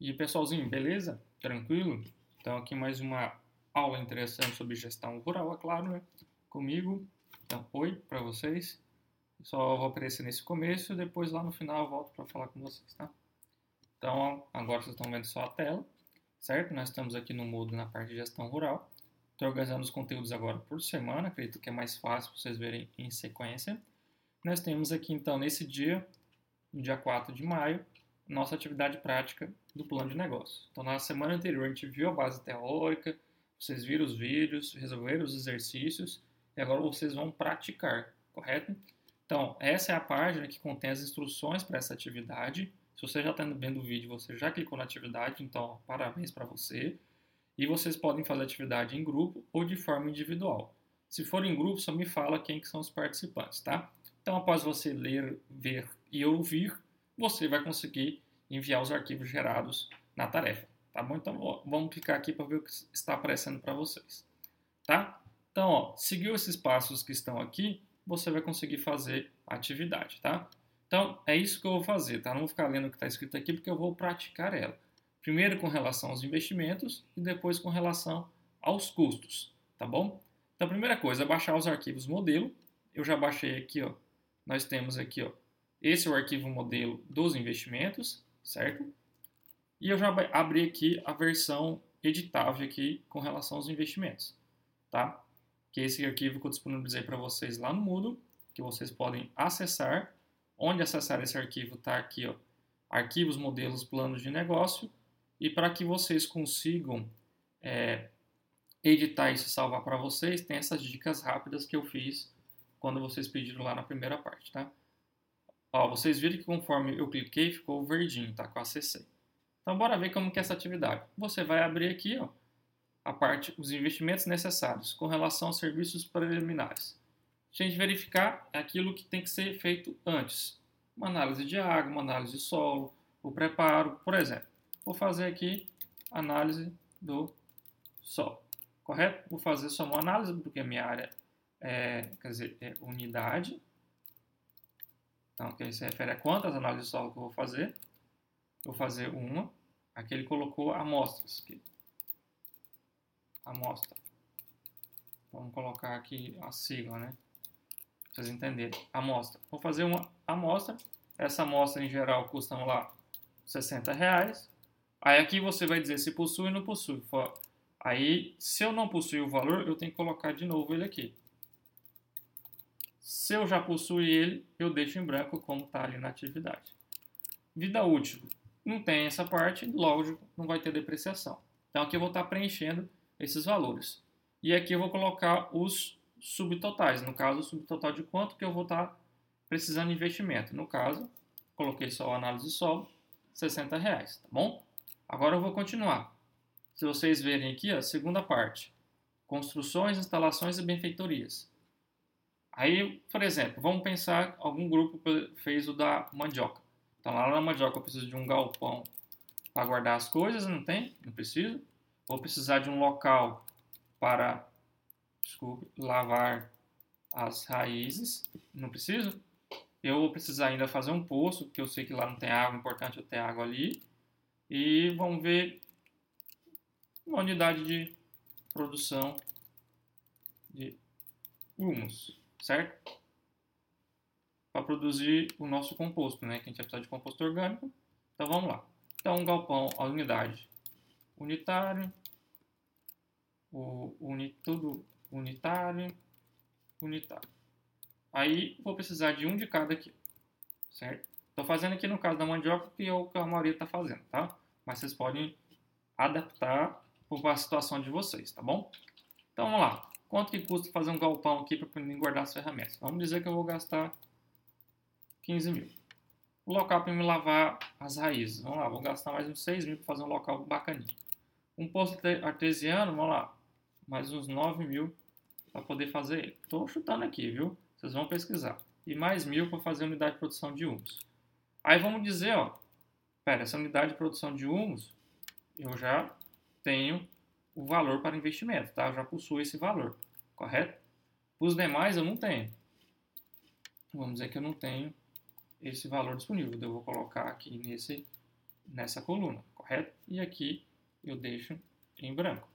E pessoalzinho, beleza? Tranquilo? Então aqui mais uma aula interessante sobre gestão rural, é claro, né? Comigo. Então, oi para vocês. Só vou aparecer nesse começo depois lá no final eu volto para falar com vocês, tá? Então, agora vocês estão vendo só a tela, certo? Nós estamos aqui no Moodle na parte de gestão rural. Estou organizando os conteúdos agora por semana, acredito que é mais fácil para vocês verem em sequência. Nós temos aqui então nesse dia, dia 4 de maio, nossa atividade prática do plano de negócio. Então, na semana anterior, a gente viu a base teórica, vocês viram os vídeos, resolveram os exercícios e agora vocês vão praticar, correto? Então, essa é a página que contém as instruções para essa atividade. Se você já está vendo o vídeo, você já clicou na atividade, então parabéns para você. E vocês podem fazer atividade em grupo ou de forma individual. Se for em grupo, só me fala quem que são os participantes, tá? Então, após você ler, ver e ouvir, você vai conseguir enviar os arquivos gerados na tarefa, tá bom? Então vamos clicar aqui para ver o que está aparecendo para vocês, tá? Então, ó, seguiu esses passos que estão aqui, você vai conseguir fazer a atividade, tá? Então, é isso que eu vou fazer, tá? Não vou ficar lendo o que está escrito aqui, porque eu vou praticar ela. Primeiro com relação aos investimentos e depois com relação aos custos, tá bom? Então, a primeira coisa é baixar os arquivos modelo. Eu já baixei aqui, ó. Nós temos aqui, ó, esse é o arquivo modelo dos investimentos, certo? E eu já abri aqui a versão editável aqui com relação aos investimentos, tá? Que é esse arquivo que eu disponibilizei para vocês lá no Moodle, que vocês podem acessar. Onde acessar esse arquivo está aqui, ó, arquivos, modelos, planos de negócio. E para que vocês consigam é, editar isso e salvar para vocês, tem essas dicas rápidas que eu fiz quando vocês pediram lá na primeira parte, tá? Ó, vocês viram que conforme eu cliquei, ficou verdinho, tá? Com acessei. Então, bora ver como que é essa atividade. Você vai abrir aqui, ó, a parte, os investimentos necessários com relação aos serviços preliminares. A gente verificar aquilo que tem que ser feito antes. Uma análise de água, uma análise de solo, o preparo, por exemplo. Vou fazer aqui análise do solo, correto? Vou fazer só uma análise, porque a minha área é, quer dizer, é unidade, então, que se refere a quantas análises de solo que eu vou fazer. Vou fazer uma. Aqui ele colocou amostras. Aqui. Amostra. Vamos colocar aqui a sigla, né? Pra vocês entenderem. Amostra. Vou fazer uma amostra. Essa amostra em geral custa lá 60 reais. Aí aqui você vai dizer se possui ou não possui. Aí, se eu não possuir o valor, eu tenho que colocar de novo ele aqui. Se eu já possuo ele, eu deixo em branco como está ali na atividade. Vida útil. Não tem essa parte, logo não vai ter depreciação. Então aqui eu vou estar tá preenchendo esses valores. E aqui eu vou colocar os subtotais. No caso, o subtotal de quanto que eu vou estar tá precisando de investimento. No caso, coloquei só análise solo, 60 reais, tá bom? Agora eu vou continuar. Se vocês verem aqui, a segunda parte. Construções, instalações e benfeitorias. Aí, por exemplo, vamos pensar, algum grupo fez o da mandioca. Então lá na mandioca eu preciso de um galpão para guardar as coisas, não tem? Não preciso. Vou precisar de um local para, desculpe, lavar as raízes, não preciso. Eu vou precisar ainda fazer um poço, porque eu sei que lá não tem água, é importante eu ter água ali. E vamos ver uma unidade de produção de humus certo? Para produzir o nosso composto, né? Que a gente vai precisar de composto orgânico. Então vamos lá. Então, um galpão, a unidade unitário, o uni, tudo unitário, unitário. Aí vou precisar de um de cada aqui, certo? Estou fazendo aqui no caso da mandioca que é o que a maioria está fazendo, tá? Mas vocês podem adaptar para a situação de vocês, tá bom? Então vamos lá. Quanto que custa fazer um galpão aqui para poder guardar as ferramentas? Vamos dizer que eu vou gastar 15 mil. O local para me lavar as raízes. Vamos lá, vou gastar mais uns 6 mil para fazer um local bacaninho. Um poço artesiano, vamos lá, mais uns 9 mil para poder fazer ele. Estou chutando aqui, viu? Vocês vão pesquisar. E mais mil para fazer unidade de produção de humus. Aí vamos dizer, ó, pera, essa unidade de produção de humus, eu já tenho o valor para investimento, tá? Eu já possuo esse valor, correto? Os demais eu não tenho. Vamos dizer que eu não tenho esse valor disponível. Eu vou colocar aqui nesse nessa coluna, correto? E aqui eu deixo em branco,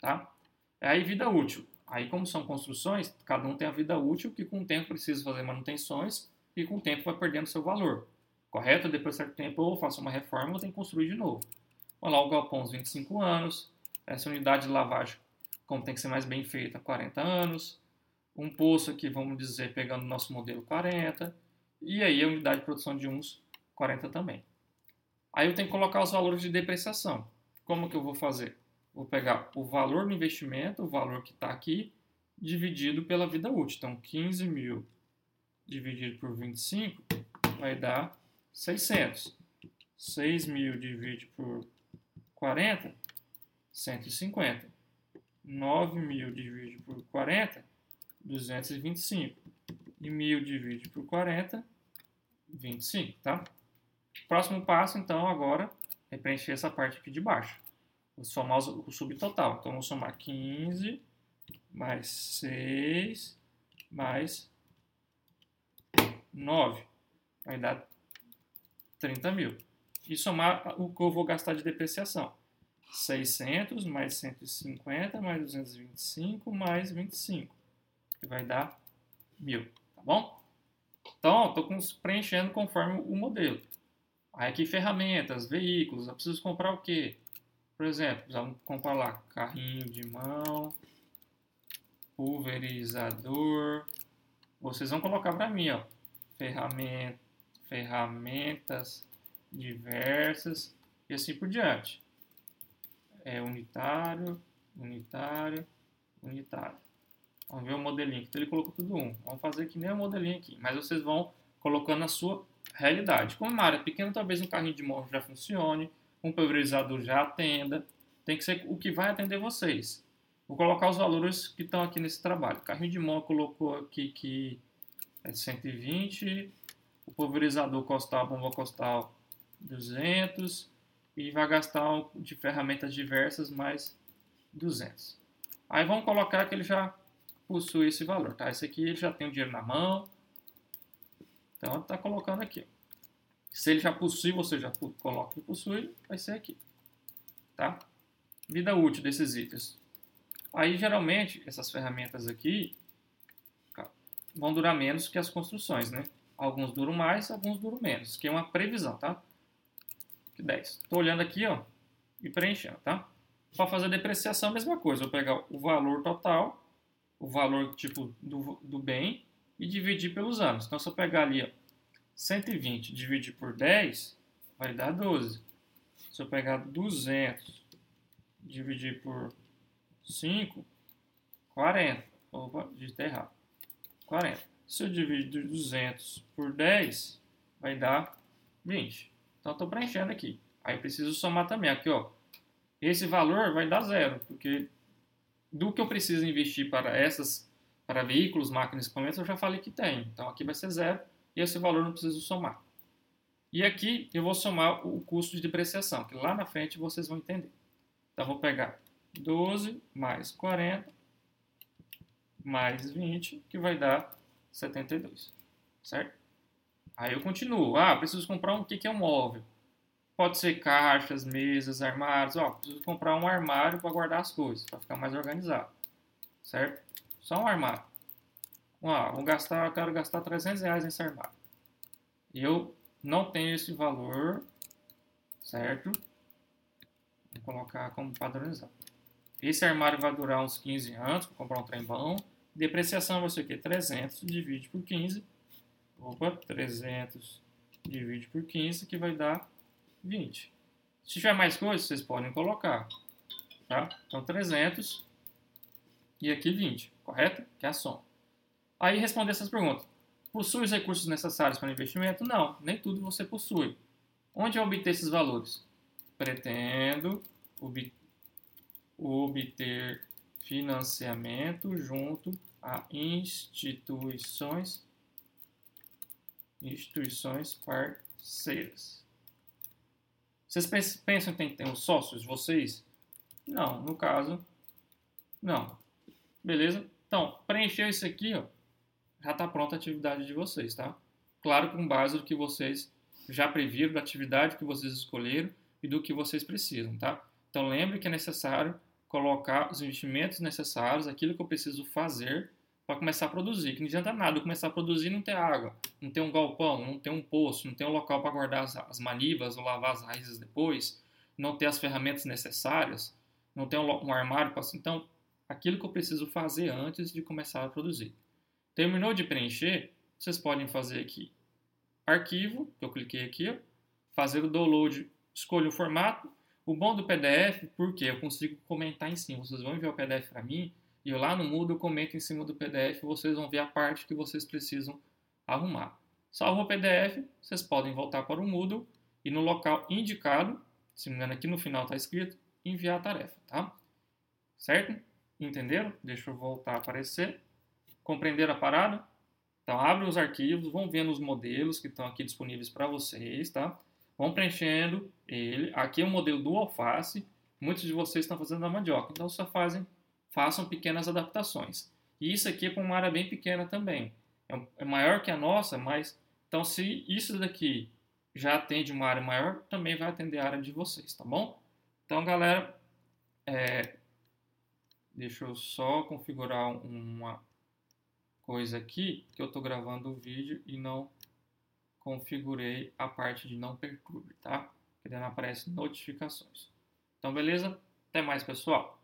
tá? Aí vida útil. Aí como são construções, cada um tem a vida útil que com o tempo precisa fazer manutenções e com o tempo vai perdendo seu valor, correto? Depois de certo tempo eu faço uma reforma, eu tenho que construir de novo. Olha lá o galpão, uns 25 anos, essa unidade de lavagem, como tem que ser mais bem feita, 40 anos, um poço aqui, vamos dizer, pegando o nosso modelo 40, e aí a unidade de produção de uns 40 também. Aí eu tenho que colocar os valores de depreciação. Como que eu vou fazer? Vou pegar o valor do investimento, o valor que está aqui, dividido pela vida útil. Então, 15 mil dividido por 25 vai dar 600. 6 mil dividido por 40, 150. 9 mil dividido por 40, 225. E 1000 dividido por 40, 25, tá? Próximo passo, então, agora, é preencher essa parte aqui de baixo. Vou somar o subtotal. Então, vou somar 15 mais 6 mais 9. Vai dar 30 mil. E somar o que eu vou gastar de depreciação. 600 mais 150 mais 225 mais 25. Que vai dar 1.000. Tá bom? Então, estou preenchendo conforme o modelo. Aí aqui ferramentas, veículos. Eu preciso comprar o quê? Por exemplo, vamos comprar lá carrinho de mão, pulverizador. Vocês vão colocar para mim, ó, ferramenta, ferramentas diversas e assim por diante. É unitário, unitário, unitário. Vamos ver o modelinho. Então ele colocou tudo um. Vamos fazer que nem o modelinho aqui. Mas vocês vão colocando a sua realidade. Como uma área pequena, talvez um carrinho de mão já funcione um pulverizador já atenda. Tem que ser o que vai atender vocês. Vou colocar os valores que estão aqui nesse trabalho. carrinho de mão colocou aqui que é 120. O pulverizador costal, bomba costal 200. E vai gastar de ferramentas diversas mais 200. Aí vamos colocar que ele já possui esse valor, tá? Esse aqui ele já tem o dinheiro na mão. Então está colocando aqui. Se ele já possui, você já coloca que possui, vai ser aqui. Tá? Vida útil desses itens. Aí, geralmente, essas ferramentas aqui vão durar menos que as construções, né? Alguns duram mais, alguns duram menos, que é uma previsão, tá? Que 10. Estou olhando aqui, ó, e preenchendo, tá? Para fazer a depreciação, a mesma coisa. Vou pegar o valor total, o valor tipo do, do bem e dividir pelos anos. Então, se eu pegar ali, ó, 120 dividir por 10 vai dar 12. Se eu pegar 200 dividir por 5, 40. Opa, digitei errado. 40. Se eu dividir 200 por 10, vai dar 20. Então, estou preenchendo aqui. Aí, preciso somar também. Aqui, ó. Esse valor vai dar zero, porque do que eu preciso investir para essas, para veículos, máquinas e equipamentos, eu já falei que tem. Então, aqui vai ser zero e esse valor não preciso somar. E aqui eu vou somar o custo de depreciação, que lá na frente vocês vão entender. Então, vou pegar 12 mais 40 mais 20, que vai dar 72, certo? Aí eu continuo. Ah, preciso comprar um, o que é um móvel? Pode ser caixas, mesas, armários. Ó, preciso comprar um armário para guardar as coisas, para ficar mais organizado, certo? Só um armário. Ah, vou gastar, quero gastar 300 reais nesse armário. Eu não tenho esse valor, certo? Vou colocar como padronizado. Esse armário vai durar uns 15 anos, vou comprar um trem bom. Depreciação vai ser o quê? 300 divide por 15. Opa, 300 divide por 15, que vai dar 20. Se tiver mais coisas, vocês podem colocar. Tá? Então, 300 e aqui 20, correto? Que é a soma. Aí responder essas perguntas. Possui os recursos necessários para o investimento? Não, nem tudo você possui. Onde obter esses valores? Pretendo ob obter financiamento junto a instituições instituições parceiras. Vocês pensam que tem que ter uns sócios, vocês? Não, no caso, não. Beleza? Então, preencher isso aqui, ó, já está pronta a atividade de vocês, tá? Claro, com base no que vocês já previro da atividade que vocês escolheram e do que vocês precisam, tá? Então lembre que é necessário colocar os investimentos necessários, aquilo que eu preciso fazer para começar a produzir. Que não adianta nada começar a produzir e não ter água, não ter um galpão, não ter um poço, não ter um local para guardar as, as manivas ou lavar as raízes depois, não ter as ferramentas necessárias, não ter um, um armário para. Então, aquilo que eu preciso fazer antes de começar a produzir. Terminou de preencher, vocês podem fazer aqui arquivo, que eu cliquei aqui, fazer o download, escolho o formato. O bom do PDF, porque eu consigo comentar em cima. Vocês vão enviar o PDF para mim e lá no Moodle comento em cima do PDF. Vocês vão ver a parte que vocês precisam arrumar. Salvo o PDF, vocês podem voltar para o Moodle e no local indicado, se não me engano aqui no final está escrito, enviar a tarefa, tá? Certo? Entenderam? Deixa eu voltar a aparecer. Compreenderam a parada? Então, abre os arquivos, vão vendo os modelos que estão aqui disponíveis para vocês, tá? Vão preenchendo ele. Aqui é o modelo do alface. Muitos de vocês estão fazendo da mandioca, então só fazem, façam pequenas adaptações. E isso aqui é para uma área bem pequena também. É, é maior que a nossa, mas então se isso daqui já atende uma área maior, também vai atender a área de vocês, tá bom? Então, galera, é, deixa eu só configurar uma coisa aqui que eu estou gravando o vídeo e não configurei a parte de não perturbe, tá? Que não aparece notificações. Então, beleza? Até mais, pessoal!